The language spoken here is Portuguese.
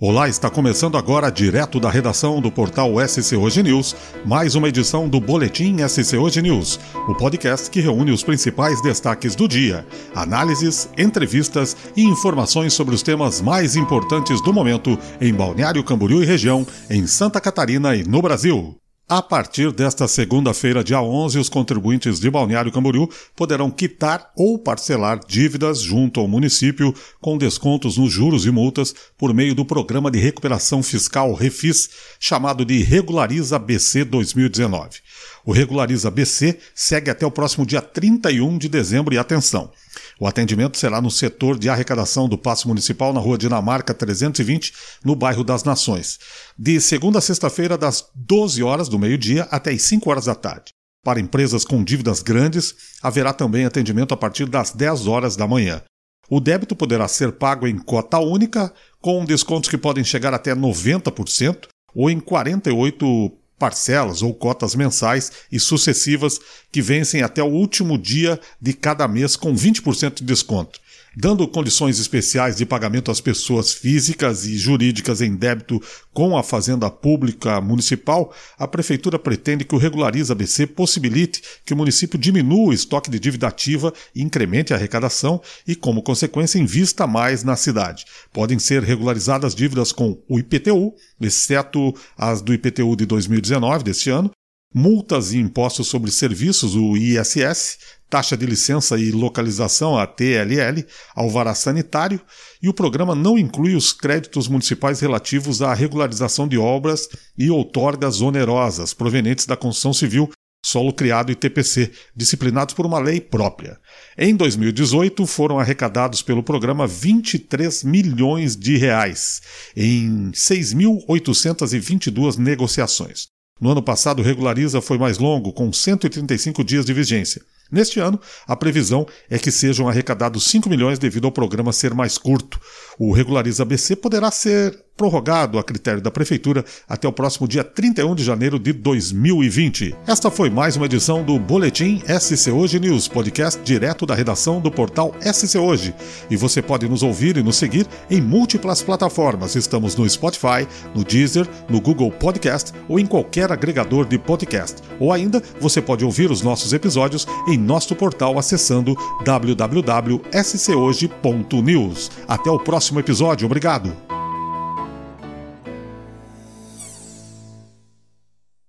Olá, está começando agora, direto da redação do portal SC Hoje News, mais uma edição do Boletim SC Hoje News, o podcast que reúne os principais destaques do dia, análises, entrevistas e informações sobre os temas mais importantes do momento em Balneário Camboriú e região, em Santa Catarina e no Brasil. A partir desta segunda-feira, dia 11, os contribuintes de Balneário Camboriú poderão quitar ou parcelar dívidas junto ao município com descontos nos juros e multas por meio do Programa de Recuperação Fiscal Refis, chamado de Regulariza BC 2019. O Regulariza BC segue até o próximo dia 31 de dezembro e atenção. O atendimento será no setor de arrecadação do Paço Municipal na Rua Dinamarca 320, no bairro das Nações, de segunda a sexta-feira, das 12 horas do meio-dia até as 5 horas da tarde. Para empresas com dívidas grandes, haverá também atendimento a partir das 10 horas da manhã. O débito poderá ser pago em cota única, com descontos que podem chegar até 90%, ou em 48 parcelas ou cotas mensais e sucessivas que vencem até o último dia de cada mês com 20% de desconto dando condições especiais de pagamento às pessoas físicas e jurídicas em débito com a Fazenda Pública Municipal, a Prefeitura pretende que o Regulariza ABC possibilite que o município diminua o estoque de dívida ativa incremente a arrecadação e, como consequência, invista mais na cidade. Podem ser regularizadas dívidas com o IPTU, exceto as do IPTU de 2019, deste ano, multas e impostos sobre serviços, o ISS, taxa de licença e localização, a TLL, alvará sanitário, e o programa não inclui os créditos municipais relativos à regularização de obras e outorgas onerosas provenientes da construção civil, solo criado e TPC, disciplinados por uma lei própria. Em 2018, foram arrecadados pelo programa 23 milhões de reais em 6.822 negociações. No ano passado, Regulariza foi mais longo, com 135 dias de vigência. Neste ano, a previsão é que sejam arrecadados 5 milhões devido ao programa ser mais curto. O Regulariza BC poderá ser prorrogado a critério da Prefeitura até o próximo dia 31 de janeiro de 2020. Esta foi mais uma edição do Boletim SC Hoje News, podcast direto da redação do portal SC Hoje. E você pode nos ouvir e nos seguir em múltiplas plataformas. Estamos no Spotify, no Deezer, no Google Podcast ou em qualquer agregador de podcast. Ou ainda, você pode ouvir os nossos episódios em nosso portal acessando www.schoje.news. Até o próximo episódio. Obrigado.